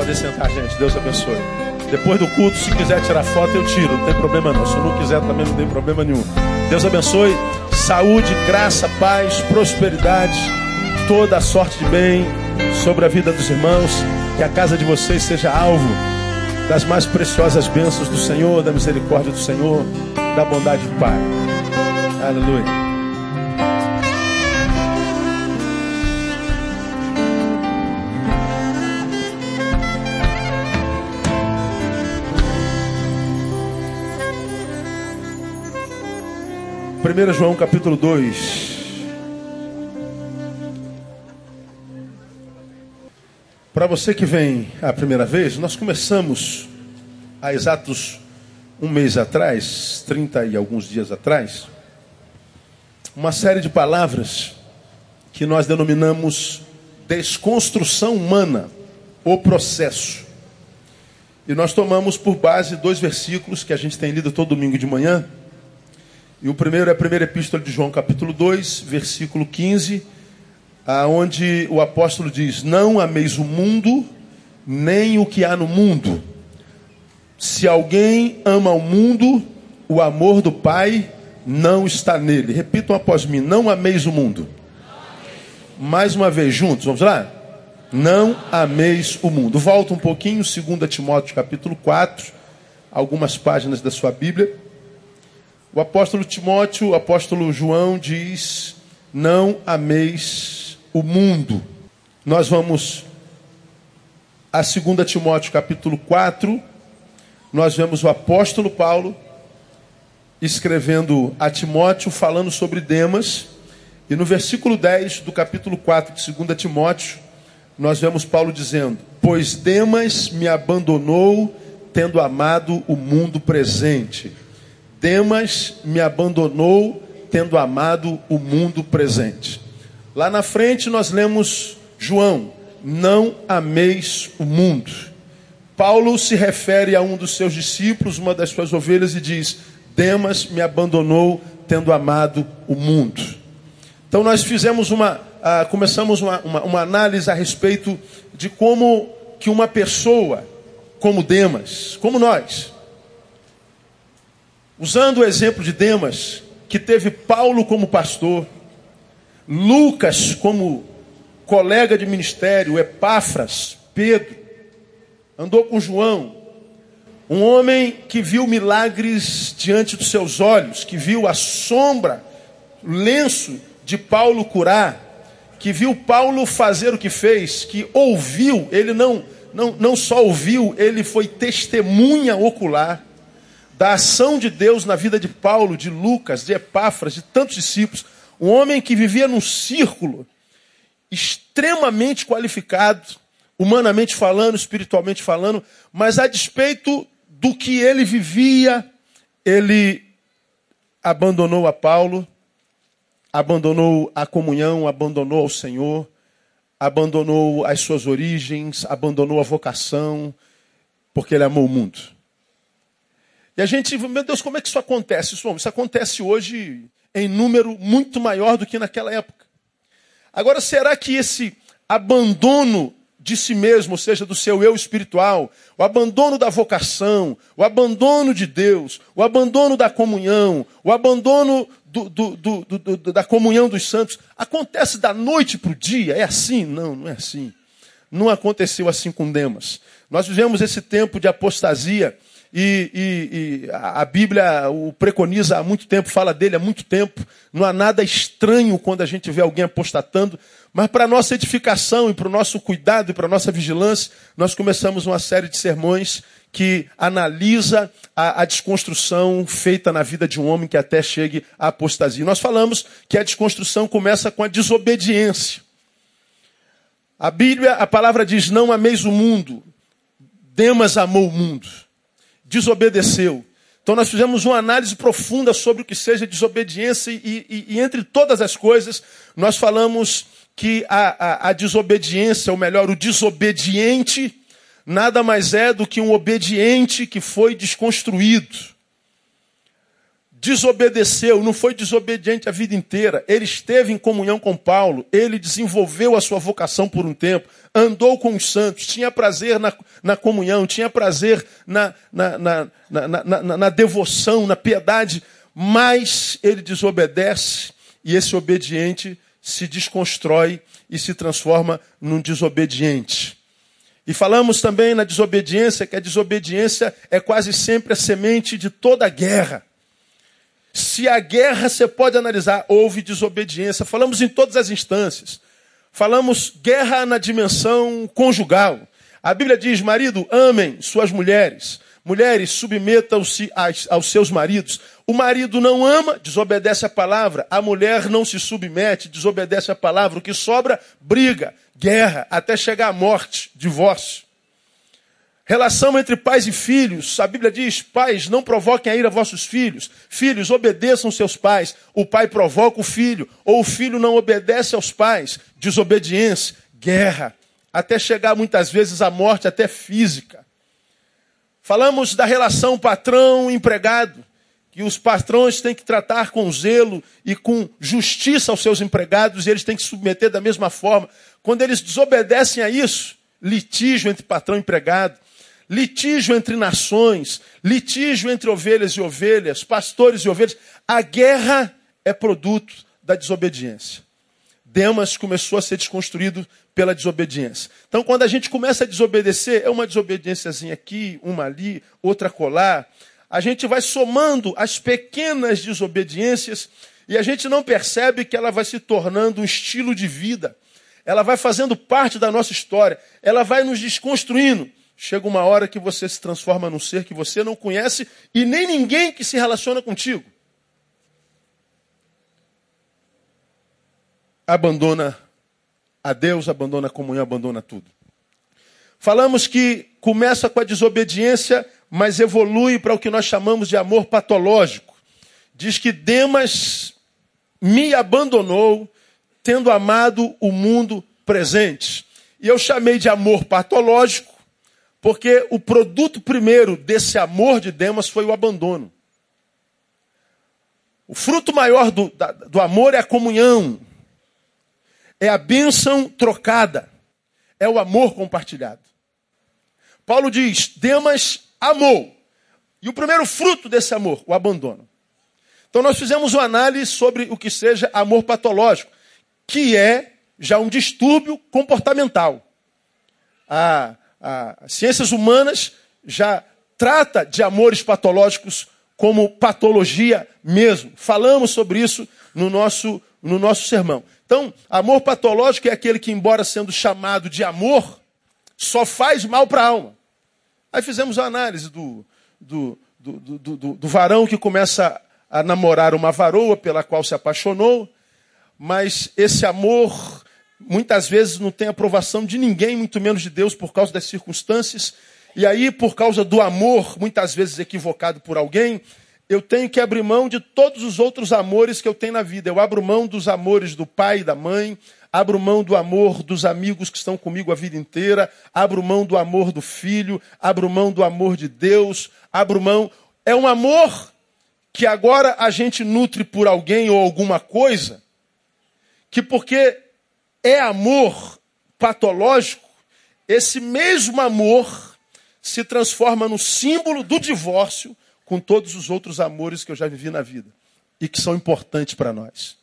Pode sentar, gente. Deus abençoe. Depois do culto, se quiser tirar foto, eu tiro. Não tem problema não. Se não quiser, também não tem problema nenhum. Deus abençoe. Saúde, graça, paz, prosperidade, toda a sorte de bem sobre a vida dos irmãos. Que a casa de vocês seja alvo das mais preciosas bênçãos do Senhor, da misericórdia do Senhor, da bondade do Pai. Aleluia. Primeiro João capítulo 2. Para você que vem a primeira vez, nós começamos há exatos um mês atrás, 30 e alguns dias atrás, uma série de palavras que nós denominamos desconstrução humana, o processo. E nós tomamos por base dois versículos que a gente tem lido todo domingo de manhã. E o primeiro é a primeira epístola de João, capítulo 2, versículo 15, aonde o apóstolo diz: Não ameis o mundo, nem o que há no mundo. Se alguém ama o mundo, o amor do Pai não está nele. Repitam após mim: não ameis o mundo. Mais uma vez, juntos, vamos lá? Não ameis o mundo. Volta um pouquinho, 2 Timóteo capítulo 4, algumas páginas da sua Bíblia. O apóstolo Timóteo, o apóstolo João diz: Não ameis o mundo. Nós vamos a 2 Timóteo capítulo 4, nós vemos o apóstolo Paulo escrevendo a Timóteo falando sobre Demas, e no versículo 10 do capítulo 4 de 2 Timóteo, nós vemos Paulo dizendo: Pois Demas me abandonou, tendo amado o mundo presente. Demas me abandonou, tendo amado o mundo presente. Lá na frente nós lemos João: Não ameis o mundo. Paulo se refere a um dos seus discípulos, uma das suas ovelhas, e diz: Demas me abandonou, tendo amado o mundo. Então nós fizemos uma, uh, começamos uma, uma, uma análise a respeito de como que uma pessoa, como Demas, como nós, usando o exemplo de Demas, que teve Paulo como pastor, Lucas como colega de ministério, Epáfras, Pedro, andou com João, um homem que viu milagres diante dos seus olhos, que viu a sombra, o lenço de Paulo curar, que viu Paulo fazer o que fez, que ouviu, ele não, não, não só ouviu, ele foi testemunha ocular da ação de Deus na vida de Paulo, de Lucas, de Epáfras, de tantos discípulos. Um homem que vivia num círculo extremamente qualificado, humanamente falando, espiritualmente falando, mas a despeito do que ele vivia, ele abandonou a Paulo, abandonou a comunhão, abandonou ao Senhor, abandonou as suas origens, abandonou a vocação, porque ele amou o mundo. E a gente, meu Deus, como é que isso acontece? Isso, isso acontece hoje em número muito maior do que naquela época. Agora, será que esse abandono de si mesmo, ou seja, do seu eu espiritual, o abandono da vocação, o abandono de Deus, o abandono da comunhão, o abandono do, do, do, da comunhão dos santos, acontece da noite para o dia? É assim? Não, não é assim. Não aconteceu assim com Demas. Nós vivemos esse tempo de apostasia e, e, a Bíblia o preconiza há muito tempo, fala dele há muito tempo. Não há nada estranho quando a gente vê alguém apostatando, mas para nossa edificação e para o nosso cuidado e para nossa vigilância, nós começamos uma série de sermões que analisa a, a, desconstrução feita na vida de um homem que até chegue à apostasia. Nós falamos que a desconstrução começa com a desobediência. A Bíblia, a palavra diz: Não ameis o mundo. Demas amou o mundo desobedeceu. Então nós fizemos uma análise profunda sobre o que seja desobediência e, e, e entre todas as coisas, nós falamos que a, a, a desobediência, ou melhor, o desobediente, nada mais é do que um obediente que foi desconstruído. Desobedeceu, não foi desobediente a vida inteira. Ele esteve em comunhão com Paulo, ele desenvolveu a sua vocação por um tempo, andou com os santos, tinha prazer na, na comunhão, tinha prazer na, na, na, na devoção, na piedade, mas ele desobedece e esse obediente se desconstrói e se transforma num desobediente. E falamos também na desobediência, que a desobediência é quase sempre a semente de toda guerra. Se a guerra você pode analisar, houve desobediência. Falamos em todas as instâncias. Falamos guerra na dimensão conjugal. A Bíblia diz: marido, amem suas mulheres. Mulheres, submetam-se aos seus maridos. O marido não ama, desobedece a palavra. A mulher não se submete, desobedece a palavra. O que sobra, briga, guerra, até chegar à morte, divórcio. Relação entre pais e filhos. A Bíblia diz: pais, não provoquem a ira vossos filhos. Filhos, obedeçam seus pais. O pai provoca o filho, ou o filho não obedece aos pais. Desobediência, guerra, até chegar muitas vezes à morte, até física. Falamos da relação patrão-empregado, que os patrões têm que tratar com zelo e com justiça aos seus empregados, e eles têm que submeter da mesma forma. Quando eles desobedecem a isso, litígio entre patrão e empregado litígio entre nações, litígio entre ovelhas e ovelhas, pastores e ovelhas. A guerra é produto da desobediência. Demas começou a ser desconstruído pela desobediência. Então, quando a gente começa a desobedecer, é uma desobediênciazinha aqui, uma ali, outra colar. A gente vai somando as pequenas desobediências e a gente não percebe que ela vai se tornando um estilo de vida. Ela vai fazendo parte da nossa história. Ela vai nos desconstruindo chega uma hora que você se transforma num ser que você não conhece e nem ninguém que se relaciona contigo. Abandona a Deus, abandona a comunhão, abandona tudo. Falamos que começa com a desobediência, mas evolui para o que nós chamamos de amor patológico. Diz que Demas me abandonou, tendo amado o mundo presente. E eu chamei de amor patológico, porque o produto primeiro desse amor de Demas foi o abandono. O fruto maior do, da, do amor é a comunhão, é a bênção trocada, é o amor compartilhado. Paulo diz: Demas amou. E o primeiro fruto desse amor, o abandono. Então nós fizemos uma análise sobre o que seja amor patológico, que é já um distúrbio comportamental. Ah, as ciências humanas já trata de amores patológicos como patologia mesmo. Falamos sobre isso no nosso, no nosso sermão. Então, amor patológico é aquele que, embora sendo chamado de amor, só faz mal para a alma. Aí fizemos a análise do, do, do, do, do varão que começa a namorar uma varoa pela qual se apaixonou, mas esse amor muitas vezes não tem aprovação de ninguém, muito menos de Deus, por causa das circunstâncias. E aí, por causa do amor, muitas vezes equivocado por alguém, eu tenho que abrir mão de todos os outros amores que eu tenho na vida. Eu abro mão dos amores do pai e da mãe, abro mão do amor dos amigos que estão comigo a vida inteira, abro mão do amor do filho, abro mão do amor de Deus, abro mão. É um amor que agora a gente nutre por alguém ou alguma coisa, que porque é amor patológico, esse mesmo amor se transforma no símbolo do divórcio com todos os outros amores que eu já vivi na vida e que são importantes para nós.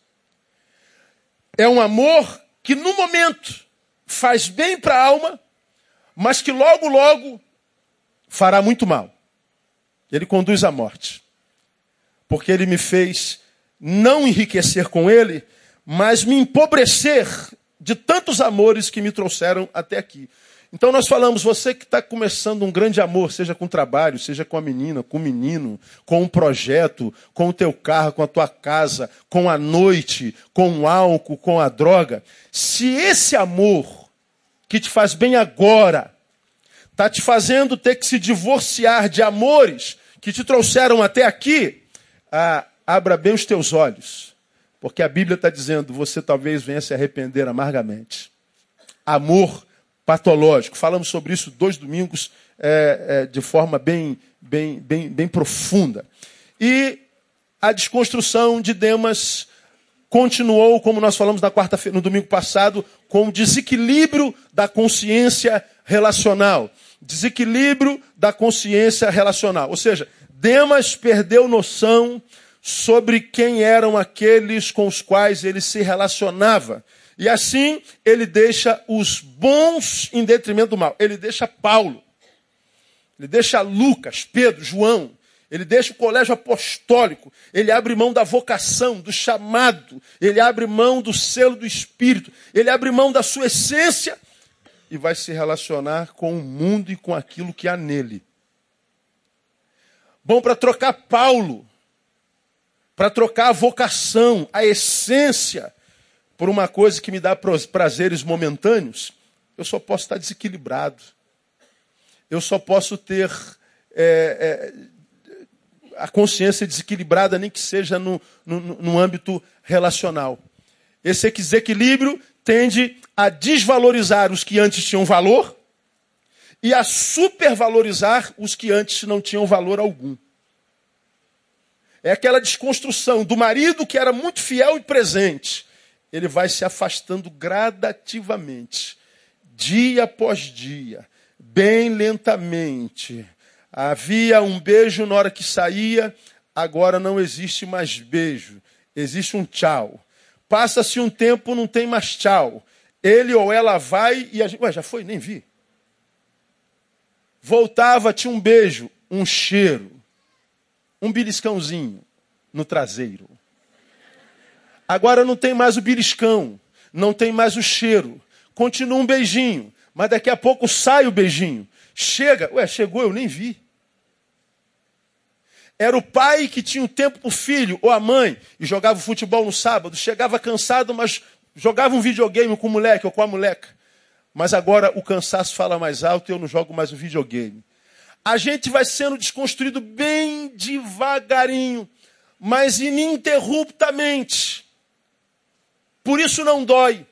É um amor que no momento faz bem para a alma, mas que logo, logo fará muito mal. Ele conduz à morte. Porque ele me fez não enriquecer com ele, mas me empobrecer de tantos amores que me trouxeram até aqui. Então nós falamos, você que está começando um grande amor, seja com trabalho, seja com a menina, com o menino, com um projeto, com o teu carro, com a tua casa, com a noite, com o álcool, com a droga. Se esse amor que te faz bem agora está te fazendo ter que se divorciar de amores que te trouxeram até aqui, ah, abra bem os teus olhos. Porque a Bíblia está dizendo, você talvez venha se arrepender amargamente. Amor patológico. Falamos sobre isso dois domingos é, é, de forma bem, bem, bem, bem profunda. E a desconstrução de Demas continuou, como nós falamos na quarta-feira, no domingo passado, com o desequilíbrio da consciência relacional. Desequilíbrio da consciência relacional. Ou seja, Demas perdeu noção sobre quem eram aqueles com os quais ele se relacionava. E assim ele deixa os bons em detrimento do mal. Ele deixa Paulo. Ele deixa Lucas, Pedro, João, ele deixa o colégio apostólico, ele abre mão da vocação, do chamado, ele abre mão do selo do Espírito, ele abre mão da sua essência e vai se relacionar com o mundo e com aquilo que há nele. Bom, para trocar Paulo, para trocar a vocação, a essência, por uma coisa que me dá prazeres momentâneos, eu só posso estar desequilibrado. Eu só posso ter é, é, a consciência desequilibrada, nem que seja no, no, no âmbito relacional. Esse desequilíbrio tende a desvalorizar os que antes tinham valor e a supervalorizar os que antes não tinham valor algum. É aquela desconstrução do marido que era muito fiel e presente. Ele vai se afastando gradativamente, dia após dia, bem lentamente, Havia um beijo na hora que saía, agora não existe mais beijo, existe um tchau. Passa-se um tempo, não tem mais tchau. Ele ou ela vai e a gente. Ué, já foi? Nem vi. Voltava, tinha um beijo, um cheiro, um beliscãozinho no traseiro. Agora não tem mais o beliscão, não tem mais o cheiro. Continua um beijinho, mas daqui a pouco sai o beijinho. Chega, ué, chegou, eu nem vi. Era o pai que tinha o um tempo para o filho, ou a mãe, e jogava futebol no sábado, chegava cansado, mas jogava um videogame com o moleque ou com a moleca. Mas agora o cansaço fala mais alto e eu não jogo mais o videogame. A gente vai sendo desconstruído bem devagarinho, mas ininterruptamente. Por isso não dói,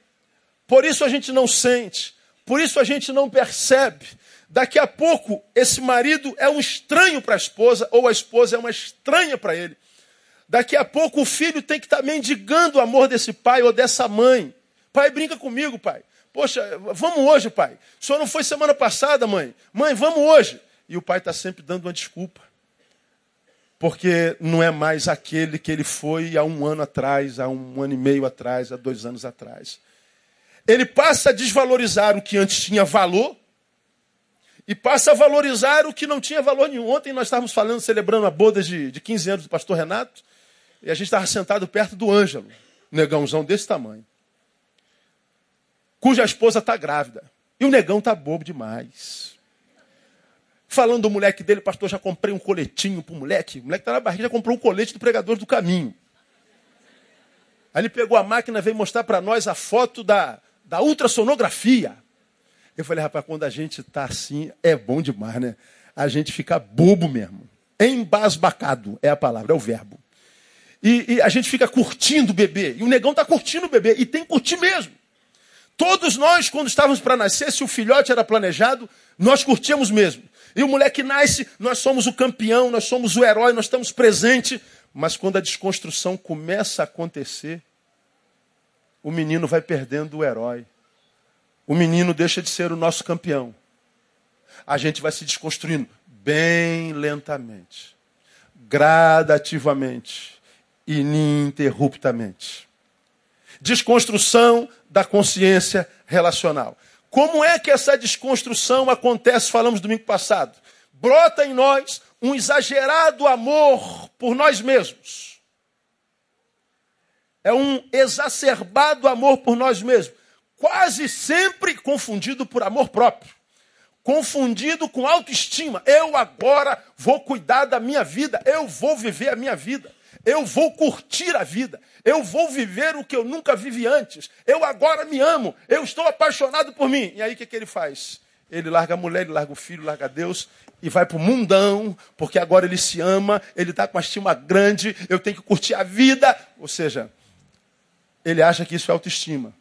por isso a gente não sente, por isso a gente não percebe. Daqui a pouco, esse marido é um estranho para a esposa, ou a esposa é uma estranha para ele. Daqui a pouco, o filho tem que estar tá mendigando o amor desse pai ou dessa mãe. Pai, brinca comigo, pai. Poxa, vamos hoje, pai. Senhor não foi semana passada, mãe? Mãe, vamos hoje. E o pai está sempre dando uma desculpa. Porque não é mais aquele que ele foi há um ano atrás, há um ano e meio atrás, há dois anos atrás. Ele passa a desvalorizar o que antes tinha valor e passa a valorizar o que não tinha valor nenhum. Ontem nós estávamos falando, celebrando a boda de, de 15 anos do pastor Renato, e a gente estava sentado perto do Ângelo, negãozão desse tamanho, cuja esposa está grávida. E o negão está bobo demais. Falando do moleque dele, pastor, já comprei um coletinho para o moleque. O moleque está na barriga, já comprou um colete do pregador do caminho. Aí ele pegou a máquina, veio mostrar para nós a foto da, da ultrassonografia. Eu falei, rapaz, quando a gente está assim, é bom demais, né? A gente fica bobo mesmo. Embasbacado é a palavra, é o verbo. E, e a gente fica curtindo o bebê. E o negão está curtindo o bebê. E tem que curtir mesmo. Todos nós, quando estávamos para nascer, se o filhote era planejado, nós curtíamos mesmo. E o moleque nasce, nós somos o campeão, nós somos o herói, nós estamos presentes. Mas quando a desconstrução começa a acontecer, o menino vai perdendo o herói o menino deixa de ser o nosso campeão. A gente vai se desconstruindo bem lentamente, gradativamente, ininterruptamente. Desconstrução da consciência relacional. Como é que essa desconstrução acontece? Falamos domingo passado. Brota em nós um exagerado amor por nós mesmos. É um exacerbado amor por nós mesmos quase sempre confundido por amor próprio, confundido com autoestima. Eu agora vou cuidar da minha vida, eu vou viver a minha vida, eu vou curtir a vida, eu vou viver o que eu nunca vivi antes, eu agora me amo, eu estou apaixonado por mim. E aí o que, que ele faz? Ele larga a mulher, ele larga o filho, larga Deus e vai para o mundão, porque agora ele se ama, ele está com uma estima grande, eu tenho que curtir a vida. Ou seja, ele acha que isso é autoestima.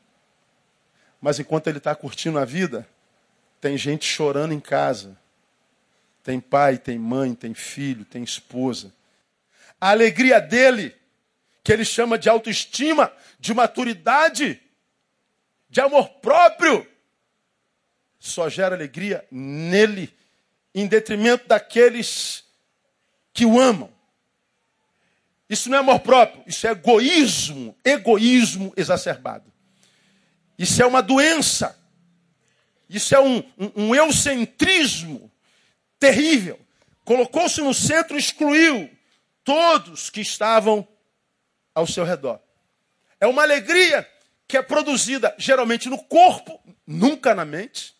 Mas enquanto ele está curtindo a vida, tem gente chorando em casa. Tem pai, tem mãe, tem filho, tem esposa. A alegria dele, que ele chama de autoestima, de maturidade, de amor próprio, só gera alegria nele, em detrimento daqueles que o amam. Isso não é amor próprio, isso é egoísmo, egoísmo exacerbado. Isso é uma doença. Isso é um, um, um eucentrismo terrível. Colocou-se no centro excluiu todos que estavam ao seu redor. É uma alegria que é produzida geralmente no corpo, nunca na mente,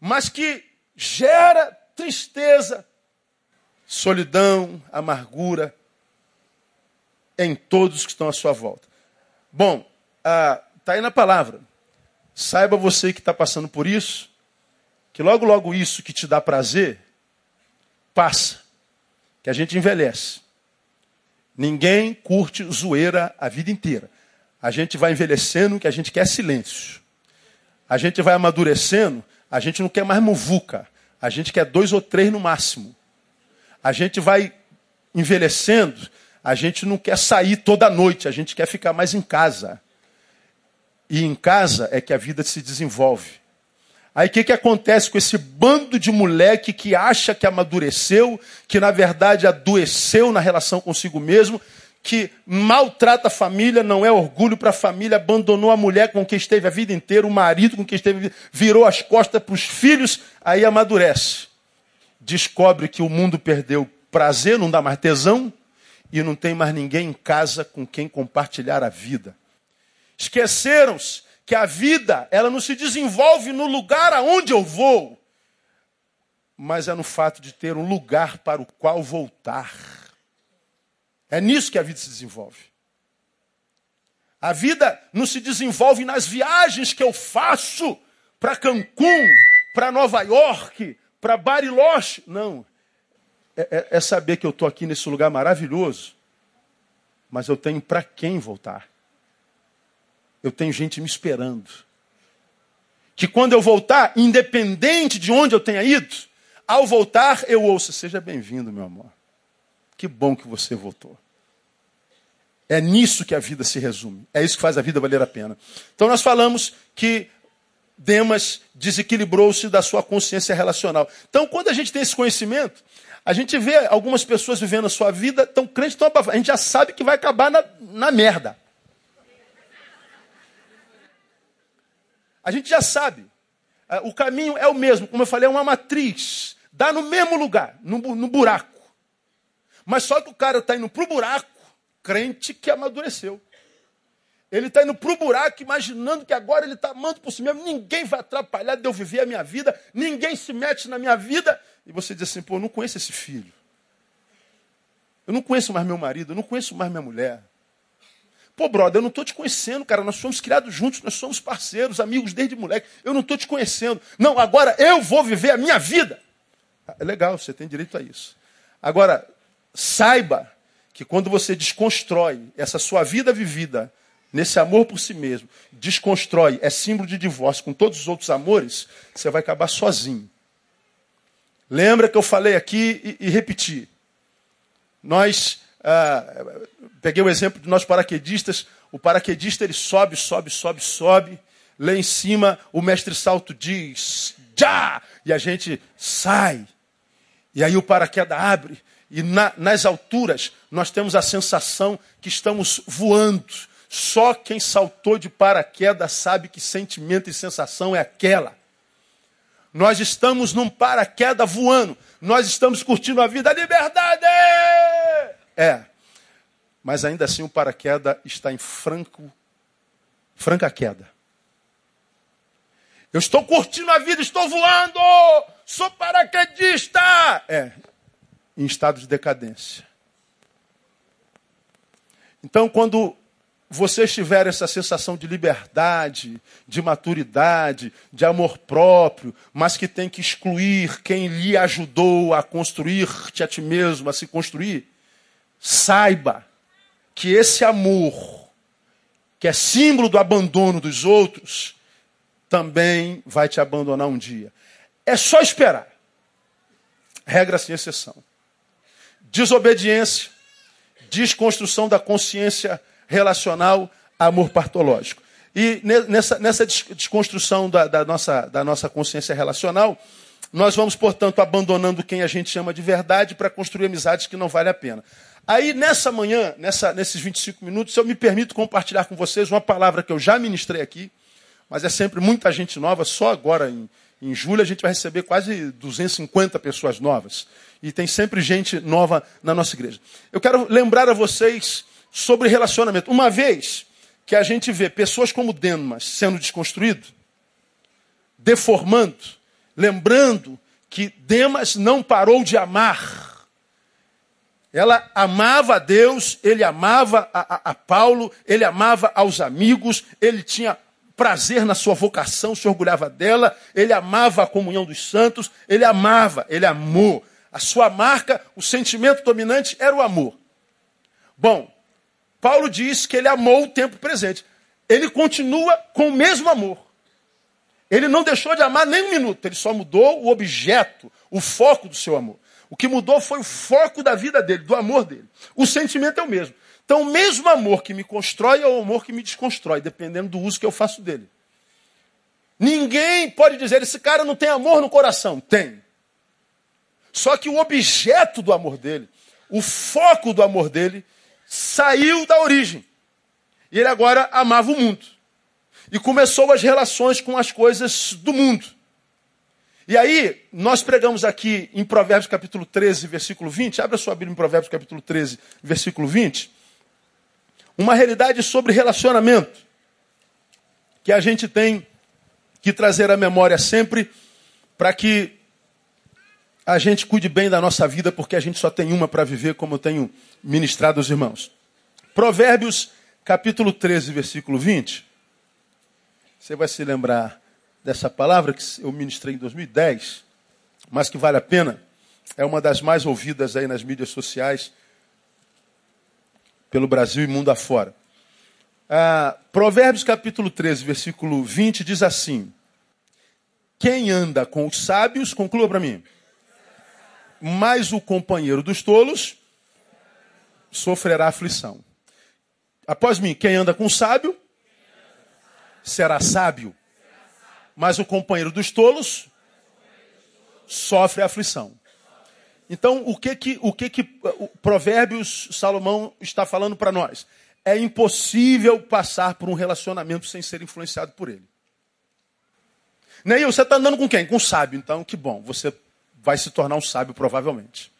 mas que gera tristeza, solidão, amargura em todos que estão à sua volta. Bom, está ah, aí na palavra. Saiba você que está passando por isso, que logo, logo isso que te dá prazer, passa. Que a gente envelhece. Ninguém curte zoeira a vida inteira. A gente vai envelhecendo que a gente quer silêncio. A gente vai amadurecendo, a gente não quer mais muvuca. A gente quer dois ou três no máximo. A gente vai envelhecendo, a gente não quer sair toda noite, a gente quer ficar mais em casa. E em casa é que a vida se desenvolve. Aí o que, que acontece com esse bando de moleque que acha que amadureceu, que na verdade adoeceu na relação consigo mesmo, que maltrata a família, não é orgulho para a família, abandonou a mulher com quem esteve a vida inteira, o marido com quem esteve, virou as costas para os filhos, aí amadurece. Descobre que o mundo perdeu prazer, não dá mais tesão, e não tem mais ninguém em casa com quem compartilhar a vida. Esqueceram-se que a vida, ela não se desenvolve no lugar aonde eu vou, mas é no fato de ter um lugar para o qual voltar. É nisso que a vida se desenvolve. A vida não se desenvolve nas viagens que eu faço para Cancún, para Nova York, para Bariloche. Não. É, é, é saber que eu estou aqui nesse lugar maravilhoso, mas eu tenho para quem voltar eu tenho gente me esperando. Que quando eu voltar, independente de onde eu tenha ido, ao voltar eu ouço: Seja bem-vindo, meu amor. Que bom que você voltou. É nisso que a vida se resume. É isso que faz a vida valer a pena. Então nós falamos que Demas desequilibrou-se da sua consciência relacional. Então, quando a gente tem esse conhecimento, a gente vê algumas pessoas vivendo a sua vida tão crente, tão A gente já sabe que vai acabar na, na merda. A gente já sabe. Ah, o caminho é o mesmo, como eu falei, é uma matriz. Dá no mesmo lugar, no, no buraco. Mas só que o cara está indo para o buraco, crente que amadureceu. Ele está indo para o buraco, imaginando que agora ele está amando por si mesmo. Ninguém vai atrapalhar de eu viver a minha vida. Ninguém se mete na minha vida. E você diz assim, pô, eu não conheço esse filho. Eu não conheço mais meu marido. Eu não conheço mais minha mulher. Pô, brother, eu não estou te conhecendo, cara. Nós somos criados juntos, nós somos parceiros, amigos desde moleque. Eu não estou te conhecendo. Não, agora eu vou viver a minha vida. É legal, você tem direito a isso. Agora, saiba que quando você desconstrói essa sua vida vivida nesse amor por si mesmo, desconstrói, é símbolo de divórcio com todos os outros amores, você vai acabar sozinho. Lembra que eu falei aqui e, e repeti. Nós ah, peguei o exemplo de nós paraquedistas. O paraquedista ele sobe, sobe, sobe, sobe. Lá em cima o mestre salto diz, já! E a gente sai. E aí o paraquedas abre. E na, nas alturas nós temos a sensação que estamos voando. Só quem saltou de paraquedas sabe que sentimento e sensação é aquela. Nós estamos num paraquedas voando. Nós estamos curtindo a vida. A liberdade! É. Mas ainda assim o paraquedas está em franco, franca queda. Eu estou curtindo a vida, estou voando! Sou paraquedista! É, em estado de decadência. Então, quando você tiver essa sensação de liberdade, de maturidade, de amor próprio, mas que tem que excluir quem lhe ajudou a construir-te a ti mesmo, a se construir, Saiba que esse amor, que é símbolo do abandono dos outros, também vai te abandonar um dia. É só esperar. Regra sem exceção. desobediência, desconstrução da consciência relacional, amor partológico. E nessa, nessa desconstrução da, da, nossa, da nossa consciência relacional, nós vamos, portanto, abandonando quem a gente chama de verdade para construir amizades que não vale a pena. Aí, nessa manhã, nessa, nesses 25 minutos, eu me permito compartilhar com vocês uma palavra que eu já ministrei aqui, mas é sempre muita gente nova. Só agora, em, em julho, a gente vai receber quase 250 pessoas novas. E tem sempre gente nova na nossa igreja. Eu quero lembrar a vocês sobre relacionamento. Uma vez que a gente vê pessoas como Demas sendo desconstruído, deformando, lembrando que Demas não parou de amar ela amava a Deus, ele amava a, a, a, Paulo, ele amava aos amigos, ele tinha prazer na sua vocação, se orgulhava dela, ele amava a comunhão dos santos, ele amava, ele amou. A sua marca, o sentimento dominante era o amor. Bom, Paulo diz que ele amou o tempo presente. Ele continua com o mesmo amor. Ele não deixou de amar nem um minuto, ele só mudou o objeto, o foco do seu amor. O que mudou foi o foco da vida dele, do amor dele. O sentimento é o mesmo. Então, o mesmo amor que me constrói é o amor que me desconstrói, dependendo do uso que eu faço dele. Ninguém pode dizer, esse cara não tem amor no coração. Tem. Só que o objeto do amor dele, o foco do amor dele, saiu da origem. E ele agora amava o mundo. E começou as relações com as coisas do mundo. E aí, nós pregamos aqui em Provérbios capítulo 13, versículo 20. Abra sua Bíblia em Provérbios capítulo 13, versículo 20. Uma realidade sobre relacionamento que a gente tem que trazer à memória sempre para que a gente cuide bem da nossa vida, porque a gente só tem uma para viver, como eu tenho ministrado aos irmãos. Provérbios capítulo 13, versículo 20. Você vai se lembrar dessa palavra que eu ministrei em 2010, mas que vale a pena. É uma das mais ouvidas aí nas mídias sociais pelo Brasil e mundo afora. Ah, Provérbios capítulo 13, versículo 20 diz assim: Quem anda com os sábios, conclua para mim, mas o companheiro dos tolos sofrerá aflição. Após mim, quem anda com o sábio será sábio mas o companheiro dos tolos sofre aflição. Então, o que que o que que o Provérbios Salomão está falando para nós? É impossível passar por um relacionamento sem ser influenciado por ele. Neil, você está andando com quem? Com um sábio. Então, que bom, você vai se tornar um sábio provavelmente.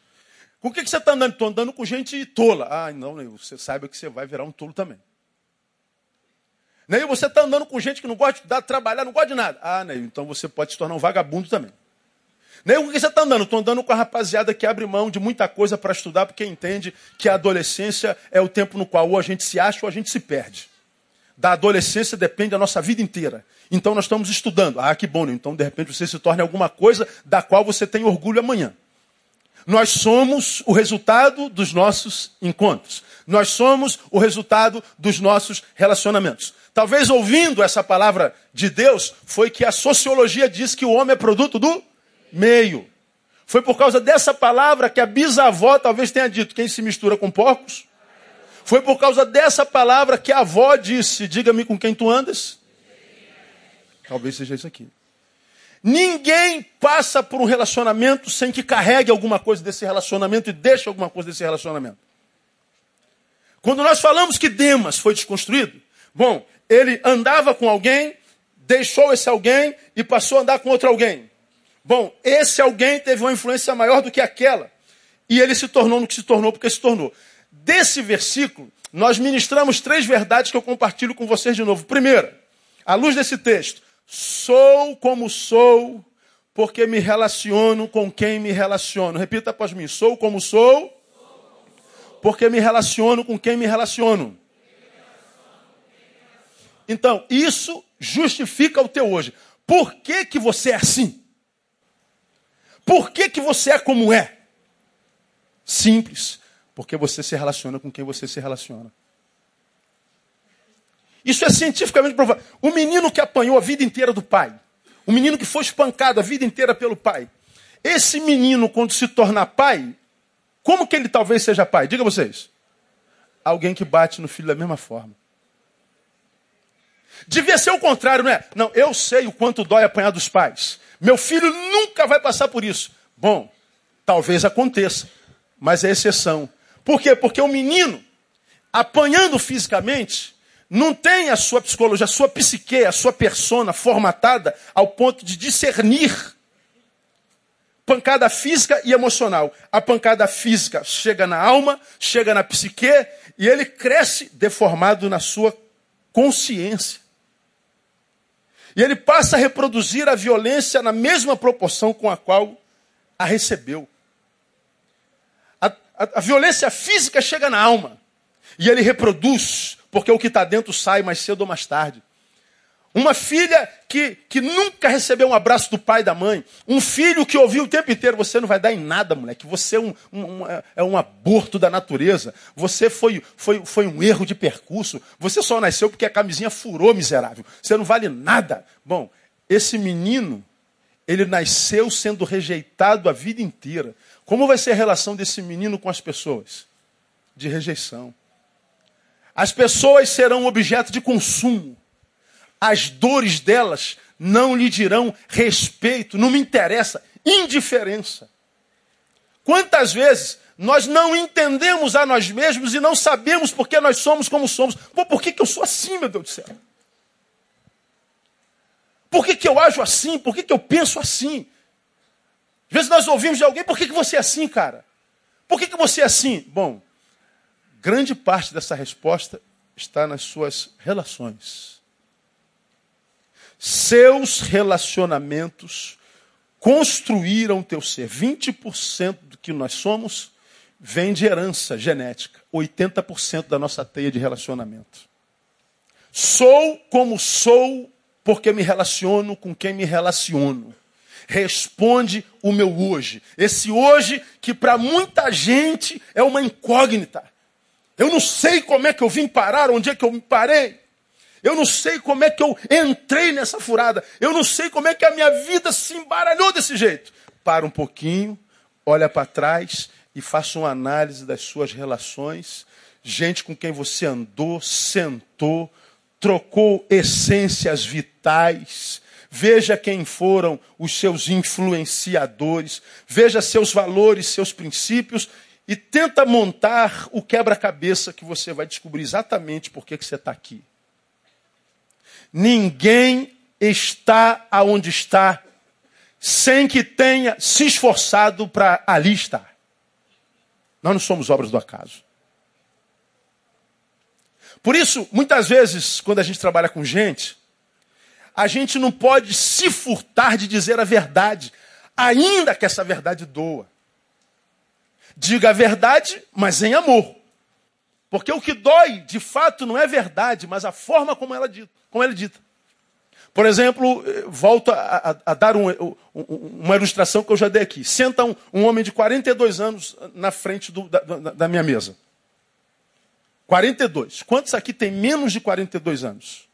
Com o que, que você está andando? Estou andando com gente tola. Ah, não, Neil, você sabe que você vai virar um tolo também. Neil, você está andando com gente que não gosta de dar, trabalhar, não gosta de nada. Ah, Neil, então você pode se tornar um vagabundo também. Neil, com que você está andando? Estou andando com a rapaziada que abre mão de muita coisa para estudar, porque entende que a adolescência é o tempo no qual ou a gente se acha ou a gente se perde. Da adolescência depende a nossa vida inteira. Então nós estamos estudando. Ah, que bom, Neil. então de repente você se torna alguma coisa da qual você tem orgulho amanhã. Nós somos o resultado dos nossos encontros. Nós somos o resultado dos nossos relacionamentos. Talvez ouvindo essa palavra de Deus, foi que a sociologia diz que o homem é produto do meio. Foi por causa dessa palavra que a bisavó talvez tenha dito: quem se mistura com porcos? Foi por causa dessa palavra que a avó disse: diga-me com quem tu andas? Talvez seja isso aqui. Ninguém passa por um relacionamento sem que carregue alguma coisa desse relacionamento e deixe alguma coisa desse relacionamento. Quando nós falamos que Demas foi desconstruído, bom, ele andava com alguém, deixou esse alguém e passou a andar com outro alguém. Bom, esse alguém teve uma influência maior do que aquela. E ele se tornou no que se tornou porque se tornou. Desse versículo, nós ministramos três verdades que eu compartilho com vocês de novo. Primeira, à luz desse texto, sou como sou porque me relaciono com quem me relaciono. Repita após mim: sou como sou porque me relaciono com quem me relaciono. Então, isso justifica o teu hoje. Por que, que você é assim? Por que, que você é como é? Simples. Porque você se relaciona com quem você se relaciona. Isso é cientificamente provado. O menino que apanhou a vida inteira do pai, o menino que foi espancado a vida inteira pelo pai, esse menino, quando se tornar pai, Como que ele talvez seja pai? Diga vocês. Alguém que bate no filho da mesma forma. Devia ser o contrário, não é? Não, eu sei o quanto dói apanhar dos pais. Meu filho nunca vai passar por isso. Bom, talvez aconteça, mas é exceção. Por quê? Porque o menino, apanhando fisicamente, não tem a sua psicologia, a sua psique, a sua persona formatada ao ponto de discernir pancada física e emocional. A pancada física chega na alma, chega na psique e ele cresce deformado na sua consciência. E ele passa a reproduzir a violência na mesma proporção com a qual a recebeu. A, a, a violência física chega na alma. E ele reproduz, porque o que está dentro sai mais cedo ou mais tarde. Uma filha que, que nunca recebeu um abraço do pai e da mãe. Um filho que ouviu o tempo inteiro: você não vai dar em nada, moleque. Você é um, um, é um aborto da natureza. Você foi, foi, foi um erro de percurso. Você só nasceu porque a camisinha furou, miserável. Você não vale nada. Bom, esse menino, ele nasceu sendo rejeitado a vida inteira. Como vai ser a relação desse menino com as pessoas? De rejeição. As pessoas serão objeto de consumo as dores delas não lhe dirão respeito, não me interessa, indiferença. Quantas vezes nós não entendemos a nós mesmos e não sabemos por que nós somos como somos? Pô, por que, que eu sou assim, meu Deus do céu? Por que, que eu ajo assim? Por que, que eu penso assim? Às vezes nós ouvimos de alguém, por que, que você é assim, cara? Por que, que você é assim? Bom, grande parte dessa resposta está nas suas relações. Seus relacionamentos construíram teu ser. 20% do que nós somos vem de herança genética. 80% da nossa teia de relacionamento. Sou como sou porque me relaciono com quem me relaciono. Responde o meu hoje. Esse hoje que para muita gente é uma incógnita. Eu não sei como é que eu vim parar, onde é que eu me parei. Eu não sei como é que eu entrei nessa furada. Eu não sei como é que a minha vida se embaralhou desse jeito. Para um pouquinho, olha para trás e faça uma análise das suas relações. Gente com quem você andou, sentou, trocou essências vitais. Veja quem foram os seus influenciadores. Veja seus valores, seus princípios e tenta montar o quebra-cabeça que você vai descobrir exatamente por que, que você está aqui. Ninguém está aonde está sem que tenha se esforçado para ali estar. Nós não somos obras do acaso. Por isso, muitas vezes, quando a gente trabalha com gente, a gente não pode se furtar de dizer a verdade, ainda que essa verdade doa. Diga a verdade, mas em amor. Porque o que dói, de fato, não é verdade, mas a forma como ela, como ela é dita. Por exemplo, volto a, a, a dar um, uma ilustração que eu já dei aqui. Senta um, um homem de 42 anos na frente do, da, da, minha mesa. 42. Quantos aqui tem menos de 42 anos?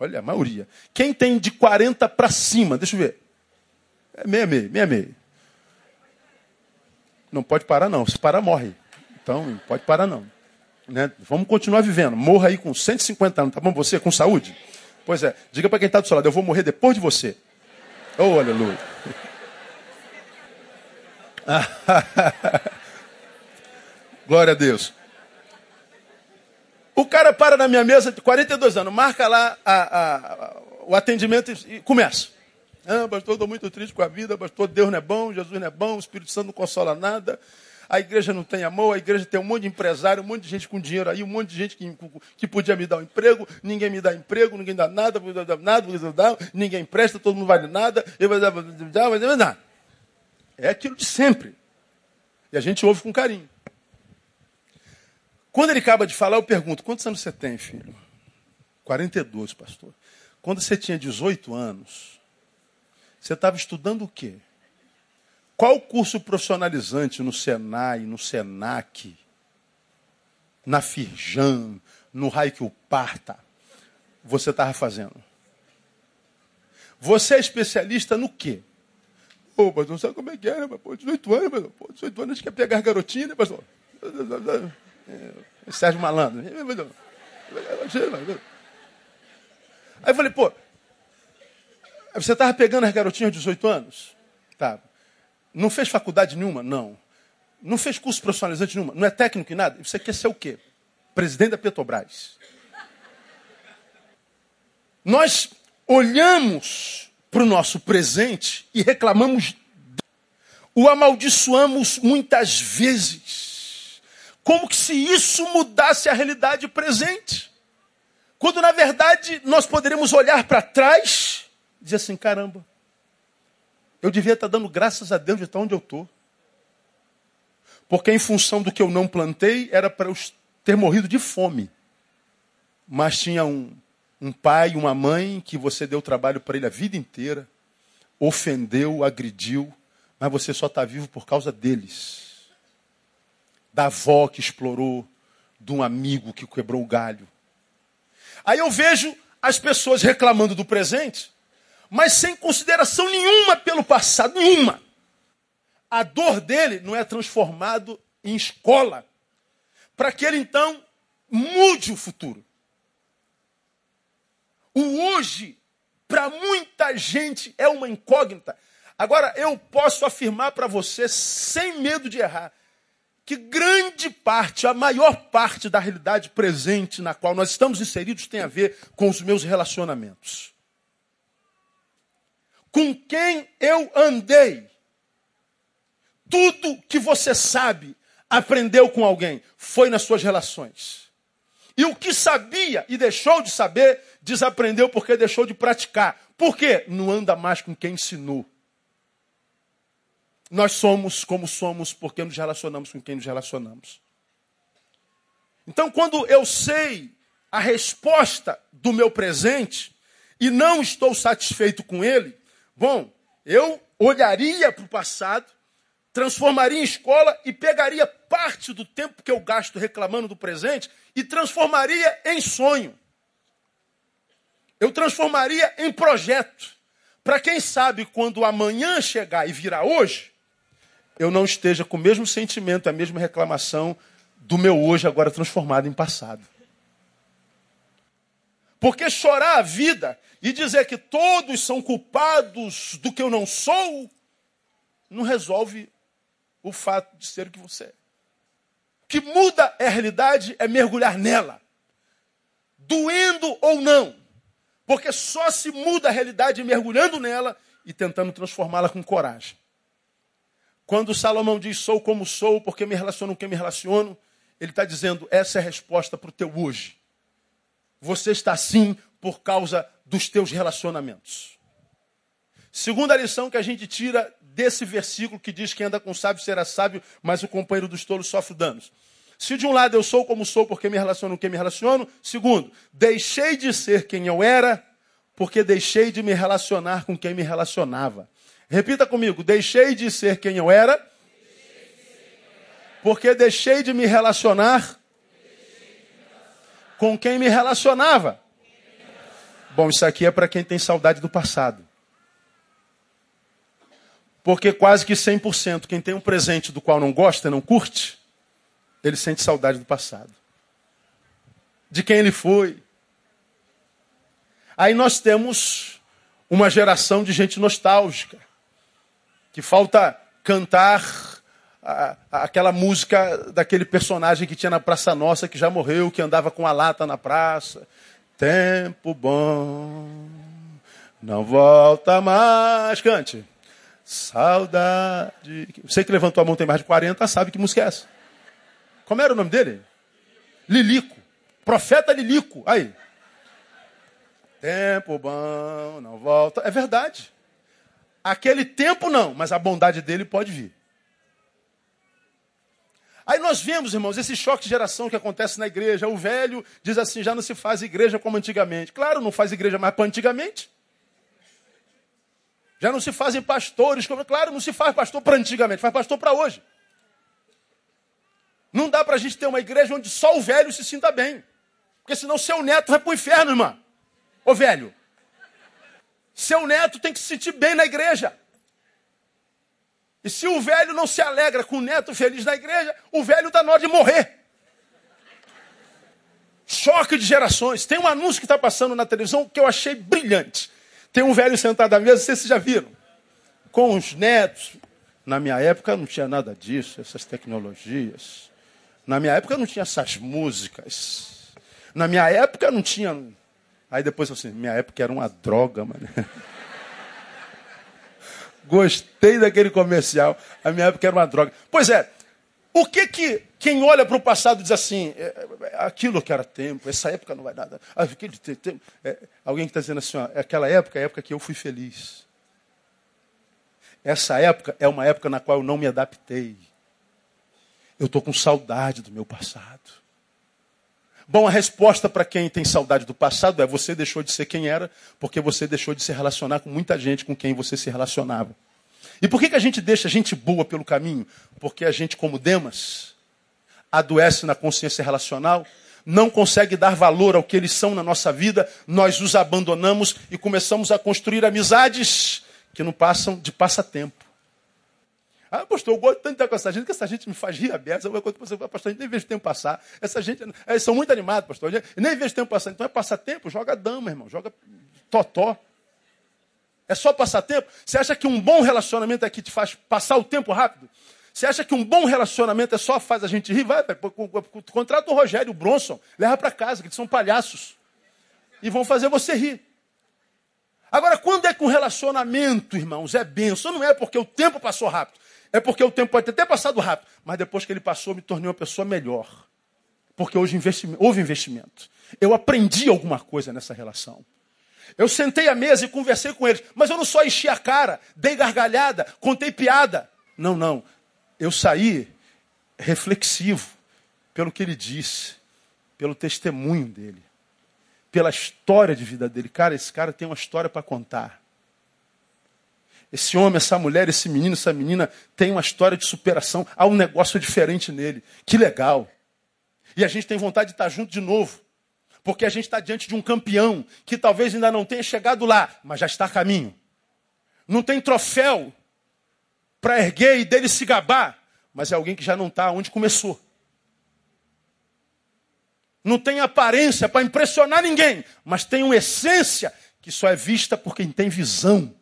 Olha, a maioria. Quem tem de 40 para cima? Deixa eu ver. É meia, meia, meia, meia. Não pode parar, não. Se parar, morre. Então, não pode parar não. Né? Vamos continuar vivendo. Morra aí com 150 anos, tá bom? Você com saúde? Pois é. Diga para quem está do seu lado, eu vou morrer depois de você. Oh, aleluia. Glória a Deus. O cara para na minha mesa de 42 anos, marca lá a, a, a, o atendimento e, e começa. Ah, pastor, estou muito triste com a vida, pastor, Deus não é bom, Jesus não é bom, o Espírito Santo não consola nada a igreja não tem amor, a igreja tem um monte de empresário, um monte de gente com dinheiro aí, um monte de gente que, que podia me dar um emprego, ninguém me dá emprego, ninguém dá nada, nada, ninguém empresta, todo mundo vale nada, nada. É aquilo de sempre. E a gente ouve com carinho. Quando ele acaba de falar, eu pergunto: quantos anos você tem, filho? 42, pastor. Quando você tinha 18 anos, você estava estudando o quê? Qual curso profissionalizante no Senai, no Senac, na Firjan, no Raikio Parta, você estava fazendo? Você é especialista no quê? Ô, pastor, não sabe como é que é, né? Pô, 18 anos, pastor. Pô, 18 anos, a gente quer pegar garotinha, né, pastor? É, Sérgio Malandro. Aí eu falei, pô, você estava pegando as garotinhas de 18 anos? Tá. Não fez faculdade nenhuma? Não. Não fez curso profissionalizante nenhuma? Não é técnico em nada? Você quer ser o quê? Presidente da Petrobras. Nós olhamos para o nosso presente e reclamamos, o amaldiçoamos muitas vezes, como que se isso mudasse a realidade presente. Quando na verdade nós poderíamos olhar para trás dizer assim: caramba, eu devia estar dando graças a Deus de estar onde eu estou. Porque em função do que eu não plantei, era para eu ter morrido de fome. Mas tinha um, um pai, uma mãe que você deu trabalho para ele a vida inteira, ofendeu, agrediu, mas você só está vivo por causa deles. Da avó que explorou, de um amigo que quebrou o galho. Aí eu vejo as pessoas reclamando do presente, mas sem consideração nenhuma pelo passado, nenhuma. A dor dele não é transformado em escola, para que ele então mude o futuro. O hoje, para muita gente, é uma incógnita. Agora, eu posso afirmar para você, sem medo de errar, que grande parte, a maior parte da realidade presente na qual nós estamos inseridos tem a ver com os meus relacionamentos. Com quem eu andei. Tudo que você sabe, aprendeu com alguém, foi nas suas relações. E o que sabia e deixou de saber, desaprendeu porque deixou de praticar. Por quê? Não anda mais com quem ensinou. Nós somos como somos porque nos relacionamos com quem nos relacionamos. Então, quando eu sei a resposta do meu presente e não estou satisfeito com ele, bom, eu olharia para o passado transformaria em escola e pegaria parte do tempo que eu gasto reclamando do presente e transformaria em sonho. Eu transformaria em projeto. Para quem sabe, quando amanhã chegar e virar hoje, eu não esteja com o mesmo sentimento, a mesma reclamação do meu hoje agora transformado em passado. Porque chorar a vida e dizer que todos são culpados do que eu não sou, não resolve o fato de ser o que você é. O que muda a realidade é mergulhar nela, doendo ou não. Porque só se muda a realidade mergulhando nela e tentando transformá-la com coragem. Quando Salomão diz sou como sou, porque me relaciono com quem me relaciono, ele está dizendo essa é a resposta para o teu hoje. Você está assim por causa dos teus relacionamentos. Segunda lição que a gente tira desse versículo que diz que anda com sábio será sábio, mas o companheiro dos tolos sofre danos. Se de um lado eu sou como sou porque me relaciono com quem me relaciono, segundo, deixei de ser quem eu era porque deixei de me relacionar com quem me relacionava. Repita comigo, deixei de ser quem eu era porque deixei de me relacionar com quem me relacionava. Bom, isso aqui é para quem tem saudade do passado. Porque quase que 100% quem tem um presente do qual não gosta, não curte, ele sente saudade do passado. De quem ele foi. Aí nós temos uma geração de gente nostálgica, que falta cantar a, a, aquela música daquele personagem que tinha na Praça Nossa, que já morreu, que andava com a lata na praça. Tempo bom, não volta mais. Cante. Saudade. Você que levantou a mão tem mais de 40 sabe que música é essa. Como era o nome dele? Lilico. Profeta Lilico. Aí. Tempo bom, não volta. É verdade. Aquele tempo não, mas a bondade dele pode vir. Aí nós vemos, irmãos, esse choque de geração que acontece na igreja. O velho diz assim: já não se faz igreja como antigamente. Claro, não faz igreja mais para antigamente. Já não se fazem pastores, como, claro, não se faz pastor para antigamente, faz pastor para hoje. Não dá para a gente ter uma igreja onde só o velho se sinta bem. Porque senão seu neto vai para o inferno, irmã. Ô velho. Seu neto tem que se sentir bem na igreja. E se o velho não se alegra com o neto feliz na igreja, o velho está na hora de morrer. Choque de gerações. Tem um anúncio que está passando na televisão que eu achei brilhante. Tem um velho sentado à mesa, vocês já viram? Com os netos. Na minha época não tinha nada disso, essas tecnologias. Na minha época não tinha essas músicas. Na minha época não tinha. Aí depois assim, minha época era uma droga, mano. Gostei daquele comercial. A minha época era uma droga. Pois é, o que que quem olha para o passado diz assim, é, é, aquilo que era tempo, essa época não vai nada. Ah, aquele tempo, é, alguém que está dizendo assim, ó, é aquela época é a época que eu fui feliz. Essa época é uma época na qual eu não me adaptei. Eu estou com saudade do meu passado. Bom, a resposta para quem tem saudade do passado é você deixou de ser quem era, porque você deixou de se relacionar com muita gente com quem você se relacionava. E por que, que a gente deixa gente boa pelo caminho? Porque a gente, como Demas, adoece na consciência relacional, não consegue dar valor ao que eles são na nossa vida, nós os abandonamos e começamos a construir amizades que não passam de passatempo. Ah, pastor, eu gosto tanto de estar com essa gente, que essa gente me faz rir a beça. Eu pastor, a nem vejo tempo passar. Essa gente, eles são muito animados, pastor. nem vejo tempo passar. Então é passatempo, joga dama, irmão. Joga totó. É só passatempo? Você acha que um bom relacionamento é que te faz passar o tempo rápido? Você acha que um bom relacionamento é só faz a gente rir? Vai, vai contrata o Rogério o Bronson, leva para casa, que eles são palhaços. E vão fazer você rir. Agora, quando é que um relacionamento, irmãos, é benção? Não é porque o tempo passou rápido. É porque o tempo pode ter até passado rápido, mas depois que ele passou, me tornei uma pessoa melhor. Porque hoje houve investimento. Eu aprendi alguma coisa nessa relação. Eu sentei à mesa e conversei com eles, mas eu não só enchi a cara, dei gargalhada, contei piada. Não, não. Eu saí reflexivo pelo que ele disse, pelo testemunho dele, pela história de vida dele. Cara, esse cara tem uma história para contar. Esse homem, essa mulher, esse menino, essa menina tem uma história de superação. Há um negócio diferente nele. Que legal. E a gente tem vontade de estar junto de novo. Porque a gente está diante de um campeão que talvez ainda não tenha chegado lá, mas já está a caminho. Não tem troféu para erguer e dele se gabar, mas é alguém que já não está onde começou. Não tem aparência para impressionar ninguém, mas tem uma essência que só é vista por quem tem visão.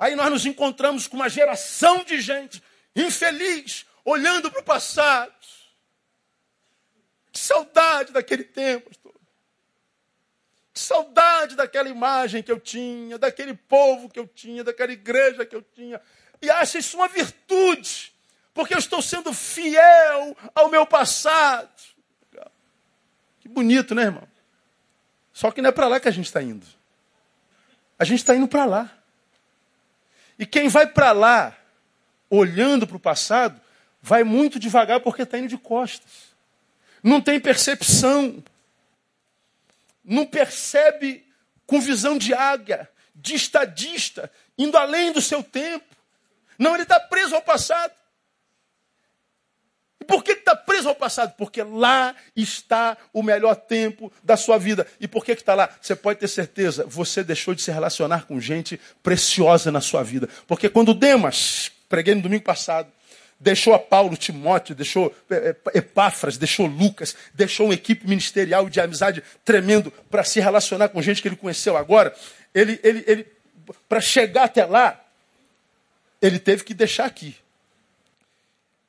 Aí nós nos encontramos com uma geração de gente infeliz, olhando para o passado. Que saudade daquele tempo, pastor. Que saudade daquela imagem que eu tinha, daquele povo que eu tinha, daquela igreja que eu tinha. E acha isso uma virtude, porque eu estou sendo fiel ao meu passado. Que bonito, né, irmão? Só que não é para lá que a gente está indo. A gente está indo para lá. E quem vai para lá, olhando para o passado, vai muito devagar porque está indo de costas. Não tem percepção. Não percebe com visão de águia, de estadista, indo além do seu tempo. Não, ele está preso ao passado. Por que está preso ao passado? Porque lá está o melhor tempo da sua vida. E por que está lá? Você pode ter certeza, você deixou de se relacionar com gente preciosa na sua vida. Porque quando Demas, preguei no domingo passado, deixou a Paulo, Timóteo, deixou é, é, Epáfras, deixou Lucas, deixou uma equipe ministerial de amizade tremendo para se relacionar com gente que ele conheceu agora. Ele, ele, ele para chegar até lá, ele teve que deixar aqui.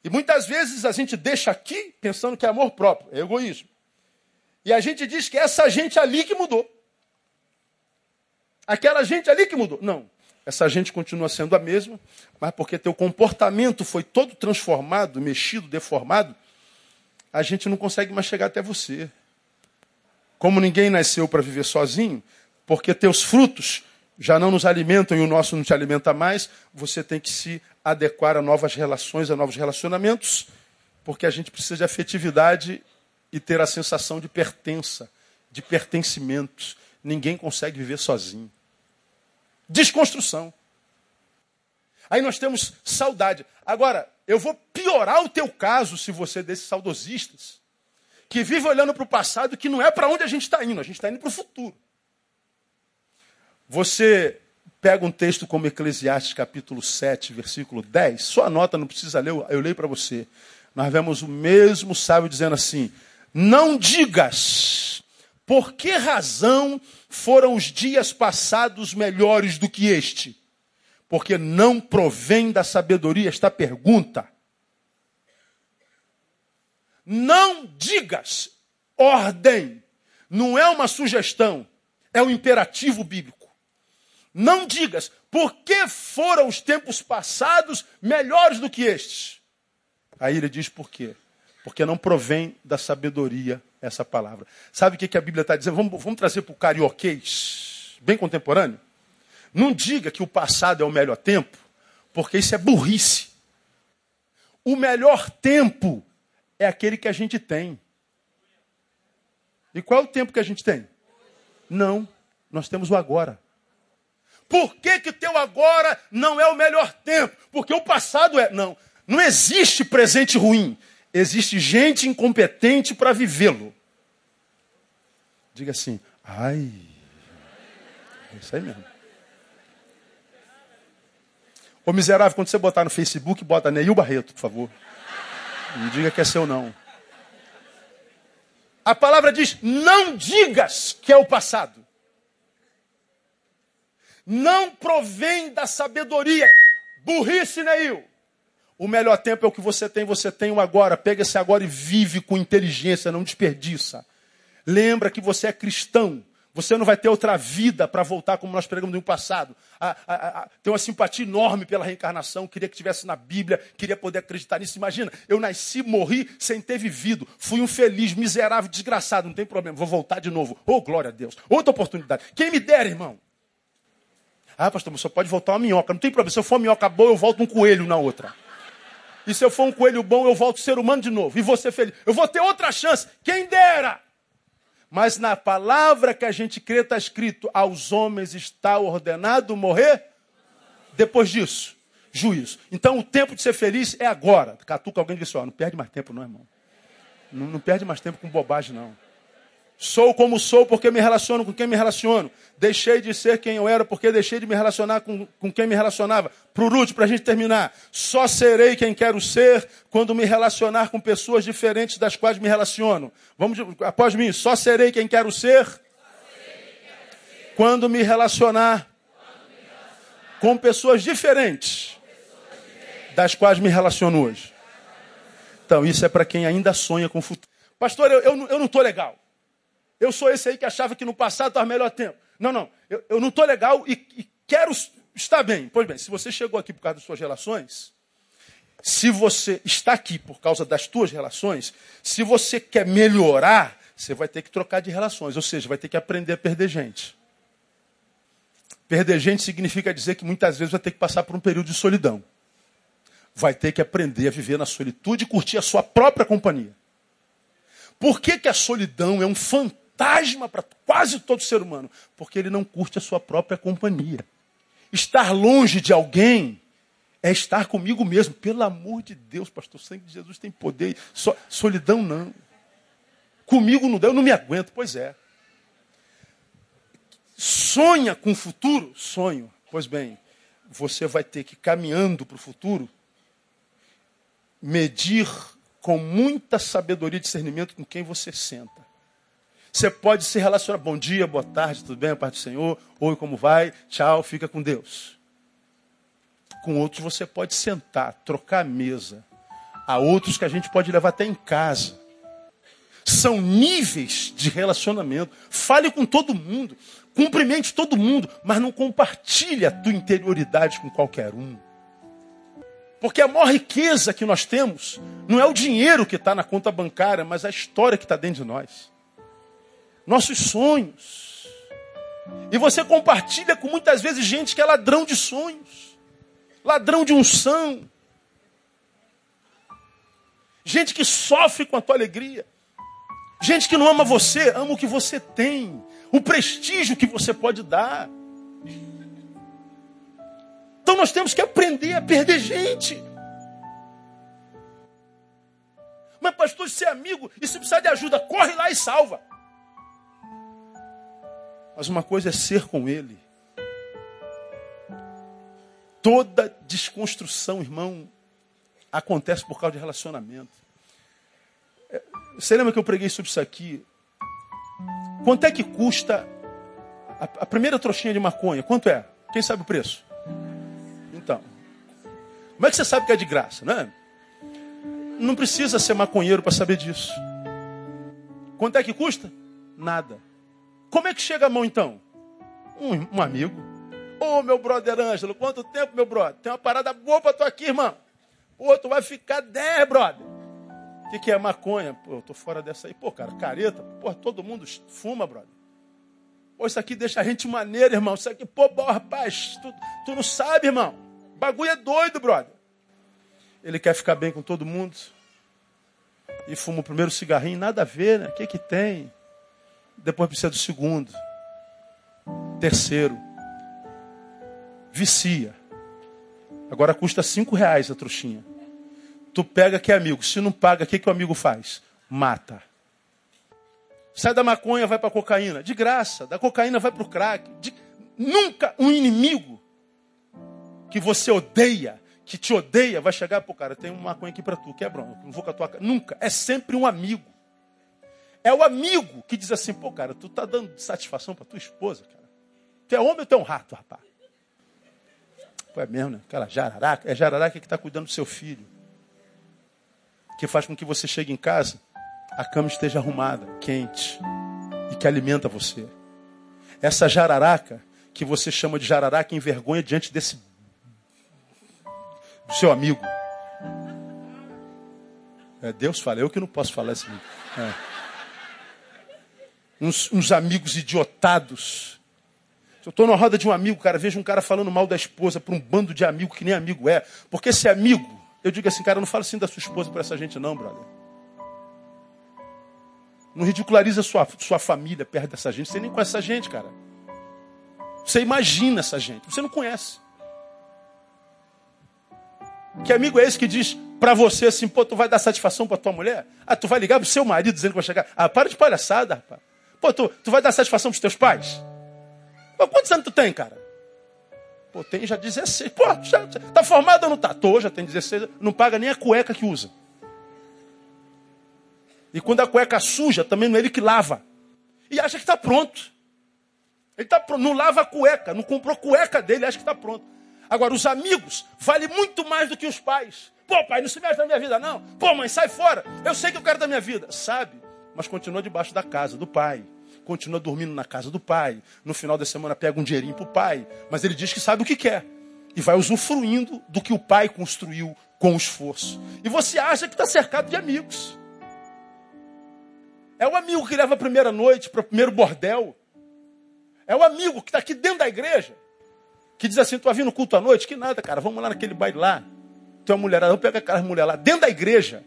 E muitas vezes a gente deixa aqui pensando que é amor próprio, é egoísmo. E a gente diz que é essa gente ali que mudou. Aquela gente ali que mudou. Não. Essa gente continua sendo a mesma, mas porque teu comportamento foi todo transformado, mexido, deformado, a gente não consegue mais chegar até você. Como ninguém nasceu para viver sozinho, porque teus frutos já não nos alimentam e o nosso não te alimenta mais, você tem que se adequar a novas relações, a novos relacionamentos, porque a gente precisa de afetividade e ter a sensação de pertença, de pertencimento. Ninguém consegue viver sozinho. Desconstrução. Aí nós temos saudade. Agora, eu vou piorar o teu caso se você é desses saudosistas, que vive olhando para o passado que não é para onde a gente está indo, a gente está indo para o futuro. Você pega um texto como Eclesiastes capítulo 7, versículo 10, sua nota não precisa ler, eu leio para você. Nós vemos o mesmo sábio dizendo assim: Não digas, por que razão foram os dias passados melhores do que este? Porque não provém da sabedoria esta pergunta. Não digas, ordem, não é uma sugestão, é um imperativo bíblico. Não digas, por que foram os tempos passados melhores do que estes? Aí ele diz por quê? Porque não provém da sabedoria essa palavra. Sabe o que, a Bíblia está dizendo? Vamos, vamos trazer para o carioquês, bem contemporâneo. Não diga que o passado é o melhor tempo, porque isso é burrice. O melhor tempo é aquele que a gente tem. E qual é o tempo que a gente tem? Não, nós temos o agora. Por que, que teu agora não é o melhor tempo? Porque o passado é. Não, não existe presente ruim. Existe gente incompetente para vivê-lo. Diga assim, ai. É isso aí mesmo. Ô miserável, quando você botar no Facebook, bota Neil Barreto, por favor. Não diga que é seu não. A palavra diz: não digas que é o passado não provém da sabedoria. Burrice, Neil. O melhor tempo é o que você tem, você tem o agora. Pega esse agora e vive com inteligência, não desperdiça. Lembra que você é cristão. Você não vai ter outra vida para voltar como nós pregamos no passado. A, a, a, tem uma simpatia enorme pela reencarnação. Queria que tivesse na Bíblia, queria poder acreditar nisso. Imagina, eu nasci, morri sem ter vivido. Fui um feliz, miserável, desgraçado. Não tem problema, vou voltar de novo. Oh, glória a Deus. Outra oportunidade. Quem me dera, irmão. Ah, pastor, mas só pode voltar uma minhoca. Não tem problema. Se eu for uma minhoca boa, eu volto um coelho na outra. E se eu for um coelho bom, eu volto ser humano de novo. E você feliz. Eu vou ter outra chance. Quem dera! Mas na palavra que a gente crê está escrito: aos homens está ordenado morrer. Depois disso, juízo. Então o tempo de ser feliz é agora. Catuca alguém e diz: ó, não perde mais tempo, não, irmão. Não, não perde mais tempo com bobagem, não. Sou como sou porque me relaciono com quem me relaciono. Deixei de ser quem eu era porque deixei de me relacionar com, com quem me relacionava. Por último, para a gente terminar, só serei quem quero ser quando me relacionar com pessoas diferentes das quais me relaciono. Vamos após mim, só serei quem quero ser quando me relacionar com pessoas diferentes das quais me relaciono hoje. Então, isso é para quem ainda sonha com o futuro. Pastor, eu, eu, eu não estou legal. Eu sou esse aí que achava que no passado estava melhor tempo. Não, não. Eu, eu não estou legal e, e, quero estar bem. Pois bem, se você chegou aqui por causa das suas relações, se você está aqui por causa das suas relações, se você quer melhorar, você vai ter que trocar de relações. Ou seja, vai ter que aprender a perder gente. Perder gente significa dizer que muitas vezes vai ter que passar por um período de solidão. Vai ter que aprender a viver na solitude e curtir a sua própria companhia. Por que, que a solidão é um fantasma? Fantasma para quase todo ser humano, porque ele não curte a sua própria companhia. Estar longe de alguém é estar comigo mesmo. Pelo amor de Deus, pastor, o sangue de Jesus tem poder. So, solidão não. Comigo não dá, eu não me aguento. Pois é. Sonha com o futuro? Sonho. Pois bem, você vai ter que, caminhando para o futuro, medir com muita sabedoria e discernimento com quem você senta. Você pode se relacionar. Bom dia, boa tarde, tudo bem? A paz do Senhor. Oi, como vai? Tchau, fica com Deus. Com outros você pode sentar, trocar a mesa. Há outros que a gente pode levar até em casa. São níveis de relacionamento. Fale com todo mundo. Cumprimente todo mundo. Mas não compartilhe a tua interioridade com qualquer um. Porque a maior riqueza que nós temos não é o dinheiro que está na conta bancária, mas a história que está dentro de nós nossos sonhos. E você compartilha com muitas vezes gente que é ladrão de sonhos, ladrão de unção, gente que sofre com a tua alegria, gente que não ama você, ama o que você tem, o prestígio que você pode dar. Então nós temos que aprender a perder gente. Mas, pastor, se é amigo e se precisar de ajuda, corre lá e salva. Mas uma coisa é ser com Ele. Toda desconstrução, irmão, acontece por causa de relacionamento. É, você lembra que eu preguei sobre isso aqui? Quanto é que custa a, a primeira trouxinha de maconha? Quanto é? Quem sabe o preço? Então, como é que você sabe que é de graça, né? Não precisa ser maconheiro para saber disso. Quanto é que custa? Nada. Como é que chega a mão então? Um, um amigo. Ô oh, meu brother Ângelo, quanto tempo, meu brother? Tem uma parada boa para tu aqui, irmão. Pô, tu vai ficar 10, brother. O que, que é maconha? Pô, eu tô fora dessa aí. Pô, cara, careta. Pô, todo mundo fuma, brother. Pô, isso aqui deixa a gente maneiro, irmão. Isso aqui, pô, bom, rapaz, tu, tu não sabe, irmão. Bagulho é doido, brother. Ele quer ficar bem com todo mundo. E fuma o primeiro cigarrinho, nada a ver, né? O que que tem? Depois precisa do segundo. Terceiro. Vicia. Agora custa cinco reais a trouxinha. Tu pega que é amigo. Se não paga, o que, que o amigo faz? Mata. Sai da maconha, vai para cocaína. De graça. Da cocaína vai para o crack. De... Nunca um inimigo que você odeia, que te odeia, vai chegar, pô, cara, tem uma maconha aqui para tu, quebra, não vou com a tua Nunca. É sempre um amigo. É o amigo que diz assim, pô, cara, tu tá dando satisfação para tua esposa, cara. Tu é homem ou tu é um rato, rapaz? Pô, é mesmo, né? Aquela jararaca. É jararaca que está cuidando do seu filho. Que faz com que você chegue em casa a cama esteja arrumada, quente e que alimenta você. Essa jararaca que você chama de jararaca envergonha diante desse do seu amigo. É, Deus fala, eu que não posso falar assim. É. Uns, uns amigos idiotados. Se eu estou na roda de um amigo, cara, vejo um cara falando mal da esposa para um bando de amigo que nem amigo é. Porque esse amigo, eu digo assim, cara, não fala assim da sua esposa para essa gente não, brother. Não ridiculariza sua, sua família perto dessa gente. Você nem conhece essa gente, cara. Você imagina essa gente. Você não conhece. Que amigo é esse que diz para você assim, pô, tu vai dar satisfação para tua mulher? Ah, tu vai ligar pro seu marido dizendo que vai chegar? Ah, para de palhaçada, rapaz. Pô, tu, tu vai dar satisfação pros teus pais? Pô, quantos anos tu tem, cara? Pô, tem já 16. Pô, já, já, tá formado ou não tá? Tô, já tem 16. Não paga nem a cueca que usa. E quando a cueca suja, também não é ele que lava. E acha que está pronto. Ele tá pronto, não lava a cueca, não comprou cueca dele, acha que está pronto. Agora, os amigos valem muito mais do que os pais. Pô, pai, não se mete na minha vida, não. Pô, mãe, sai fora. Eu sei que eu quero da minha vida. Sabe, mas continua debaixo da casa do pai. Continua dormindo na casa do pai. No final da semana pega um dinheirinho pro pai. Mas ele diz que sabe o que quer. E vai usufruindo do que o pai construiu com esforço. E você acha que está cercado de amigos. É o amigo que leva a primeira noite para o primeiro bordel. É o amigo que está aqui dentro da igreja. Que diz assim, tu vai vir no culto à noite? Que nada, cara, vamos lá naquele baile lá. Tu é mulherada, vamos pegar aquelas mulher lá. Dentro da igreja,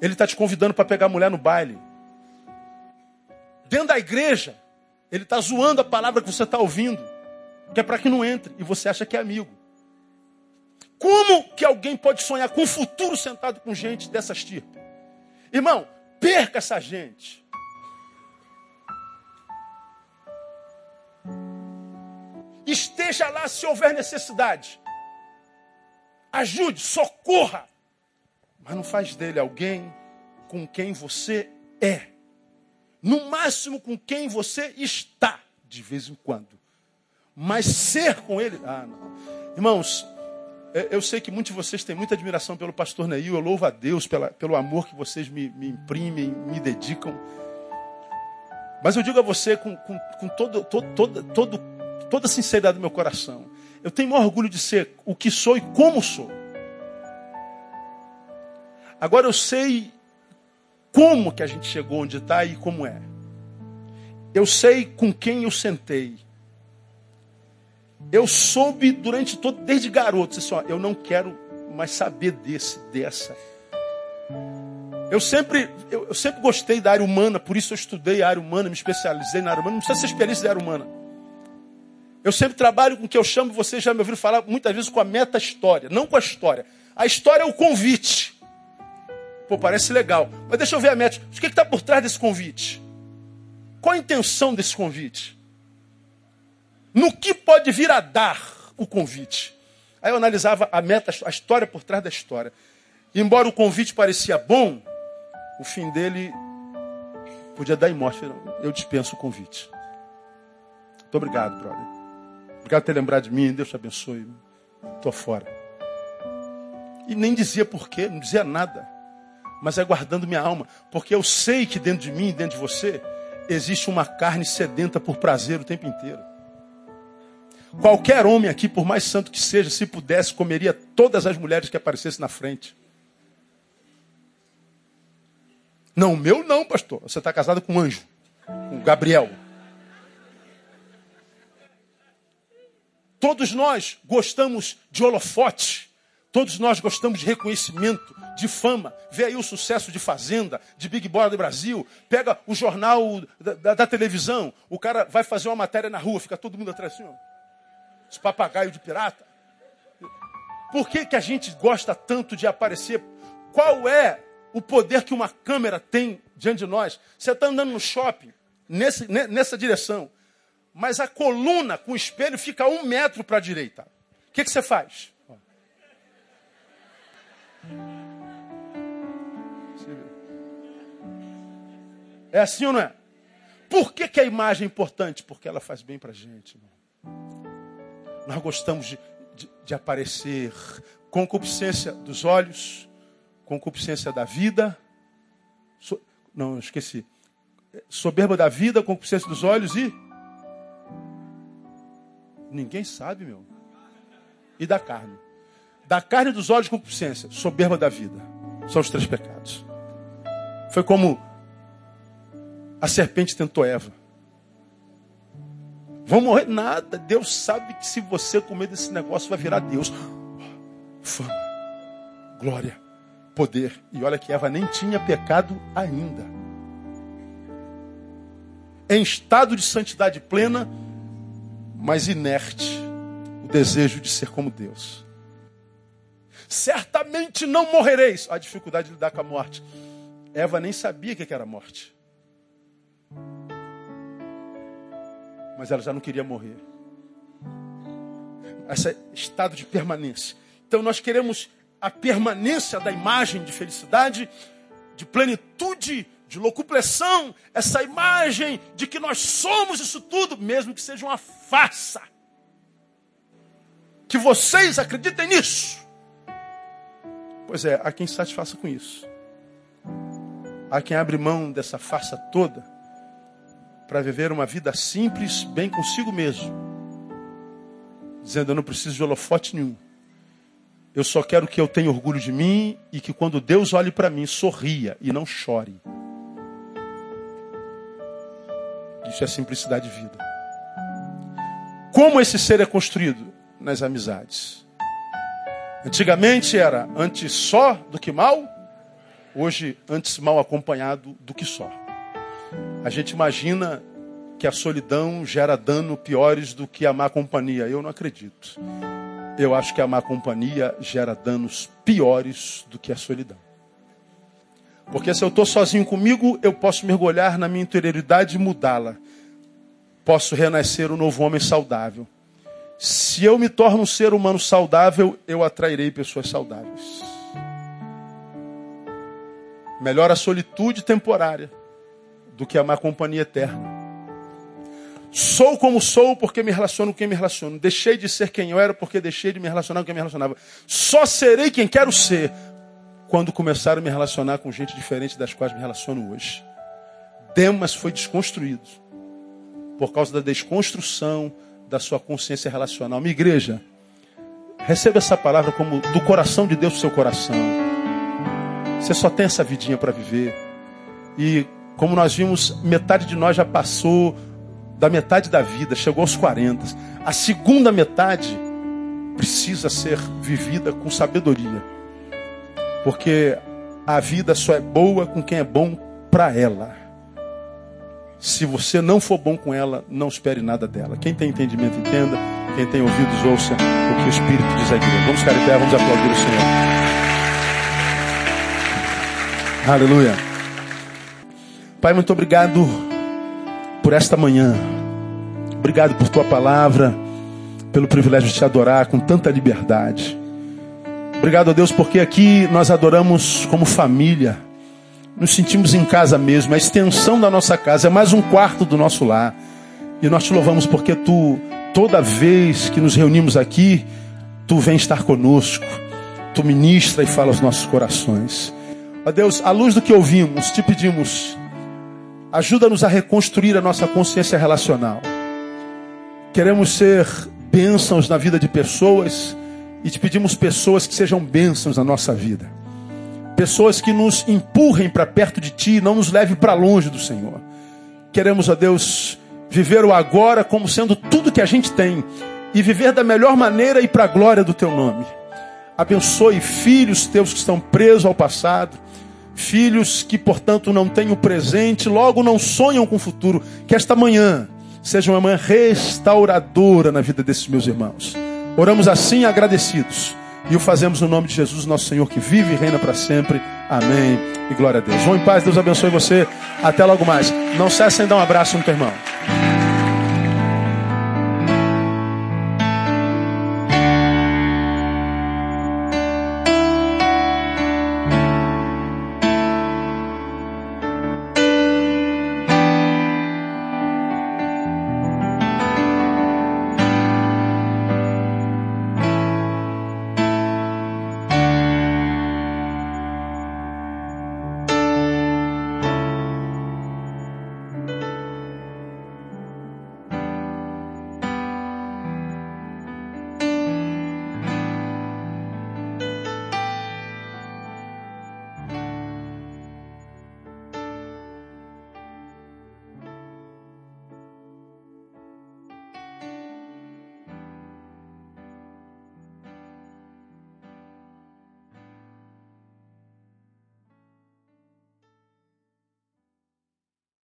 ele está te convidando para pegar a mulher no baile. Dentro da igreja, ele está zoando a palavra que você está ouvindo. Que é para que não entre. E você acha que é amigo. Como que alguém pode sonhar com o futuro sentado com gente dessas estirpe? Irmão, perca essa gente. Esteja lá se houver necessidade. Ajude, socorra. Mas não faz dele alguém com quem você é. No máximo com quem você está, de vez em quando. Mas ser com ele. Ah, não. Irmãos, é, eu sei que muitos de vocês têm muita admiração pelo pastor Neil. Eu louvo a Deus pela, pelo amor que vocês me, me imprimem, me dedicam. Mas eu digo a você com, com, com todo, todo, todo, todo, toda a sinceridade do meu coração. Eu tenho maior orgulho de ser o que sou e como sou. Agora eu sei como que a gente chegou onde está e como é. Eu sei com quem eu sentei. Eu soube durante todo, desde garoto, assim, ó, eu não quero mais saber desse, dessa. Eu sempre, eu, eu, sempre gostei da área humana, por isso eu estudei a área humana, me especializei na área humana. Não precisa ser especialista da área humana. Eu sempre trabalho com o que eu chamo, vocês já me ouviram falar muitas vezes com a meta-história, não com a história. A história é o convite. Pô, parece legal. Mas deixa eu ver a meta. O que está por trás desse convite? Qual a intenção desse convite? No que pode vir a dar o convite? Aí eu analisava a meta, a história por trás da história. embora o convite parecia bom, o fim dele podia dar em morte. Eu dispenso o convite. Muito obrigado, brother. Obrigado por ter lembrado de mim. Deus te abençoe. Estou fora. E nem dizia porquê, não dizia nada. Mas é guardando minha alma. Porque eu sei que dentro de mim, dentro de você, existe uma carne sedenta por prazer o tempo inteiro. Qualquer homem aqui, por mais santo que seja, se pudesse, comeria todas as mulheres que aparecessem na frente. Não, o meu não, pastor. Você está casado com um anjo, com Gabriel. Todos nós gostamos de holofote. Todos nós gostamos de reconhecimento, de fama. Vê aí o sucesso de Fazenda, de Big Brother Brasil. Pega o jornal da, da, da, televisão. O cara vai fazer uma matéria na rua, fica todo mundo atrás assim, ó. Os papagaios de pirata. Por que, que a gente gosta tanto de aparecer? Qual é o poder que uma câmera tem diante de nós? Você está andando no shopping, nesse, nessa direção mas a coluna com o espelho fica um metro para a direita. O que, que você faz? É assim ou não é? Por que, que a imagem é importante? Porque ela faz bem para a gente. Nós gostamos de, de, de aparecer concupiscência dos olhos, concupiscência da vida. So, não, esqueci. Soberba da vida, concupiscência dos olhos e Ninguém sabe, meu. E da carne. Da carne dos olhos, concupiscência. Soberba da vida. São os três pecados. Foi como a serpente tentou Eva. Vão morrer nada. Deus sabe que se você comer desse negócio vai virar Deus. Fama, glória, poder. E olha que Eva nem tinha pecado ainda. Em estado de santidade plena, mas inerte o desejo de ser como Deus. Certamente não morrereis. A dificuldade de lidar com a morte. Eva nem sabia o que era morte. Mas ela já não queria morrer. Esse estado de permanência. Então nós queremos a permanência da imagem de felicidade, de plenitude de locupressão, essa imagem de que nós somos isso tudo, mesmo que seja uma farsa. Que vocês acreditem nisso. Pois é, há quem satisfaça com isso. Há quem abre mão dessa farsa toda para viver uma vida simples, bem consigo mesmo. Dizendo, eu não preciso de holofote nenhum. Eu só quero que eu tenha orgulho de mim e que quando Deus olhe para mim, sorria e não chore. Isso é simplicidade de vida. Como esse ser é construído? Nas amizades. Antigamente era antes só do que mal, hoje antes mal acompanhado do que só. A gente imagina que a solidão gera dano piores do que a má companhia. Eu não acredito. Eu acho que a má companhia gera danos piores do que a solidão. Porque se eu estou sozinho comigo, eu posso mergulhar na minha interioridade e mudá-la. Posso renascer um novo homem saudável. Se eu me torno um ser humano saudável, eu atrairei pessoas saudáveis. Melhor a solitude temporária do que a má companhia eterna. Sou como sou porque me relaciono com quem me relaciono. Deixei de ser quem eu era porque deixei de me relacionar com quem me relacionava. Só serei quem quero ser quando começar a me relacionar com gente diferente das quais me relaciono hoje. Demas foi desconstruído por causa da desconstrução da sua consciência relacional. Minha igreja, receba essa palavra como do coração de Deus para o seu coração. Você só tem essa vidinha para viver. E como nós vimos, metade de nós já passou da metade da vida, chegou aos 40. A segunda metade precisa ser vivida com sabedoria. Porque a vida só é boa com quem é bom para ela. Se você não for bom com ela, não espere nada dela. Quem tem entendimento, entenda. Quem tem ouvidos, ouça o que o Espírito diz à igreja. Vamos ficar em pé, vamos aplaudir o Senhor. Aleluia. Pai, muito obrigado por esta manhã. Obrigado por tua palavra. pelo privilégio de te adorar com tanta liberdade. Obrigado a Deus porque aqui nós adoramos como família. Nos sentimos em casa mesmo, a extensão da nossa casa é mais um quarto do nosso lar. E nós te louvamos porque tu, toda vez que nos reunimos aqui, tu vem estar conosco. Tu ministra e fala aos nossos corações. Ó Deus, à luz do que ouvimos, te pedimos, ajuda-nos a reconstruir a nossa consciência relacional. Queremos ser bênçãos na vida de pessoas e te pedimos pessoas que sejam bênçãos na nossa vida. Pessoas que nos empurrem para perto de Ti, não nos leve para longe do Senhor. Queremos, ó Deus, viver o agora como sendo tudo que a gente tem e viver da melhor maneira e para a glória do Teu nome. Abençoe filhos teus que estão presos ao passado, filhos que, portanto, não têm o presente, logo não sonham com o futuro. Que esta manhã seja uma manhã restauradora na vida desses meus irmãos. Oramos assim agradecidos. E o fazemos no nome de Jesus, nosso Senhor, que vive e reina para sempre. Amém. E glória a Deus. Vão em paz, Deus abençoe você. Até logo mais. Não cessem de dar um abraço no teu irmão.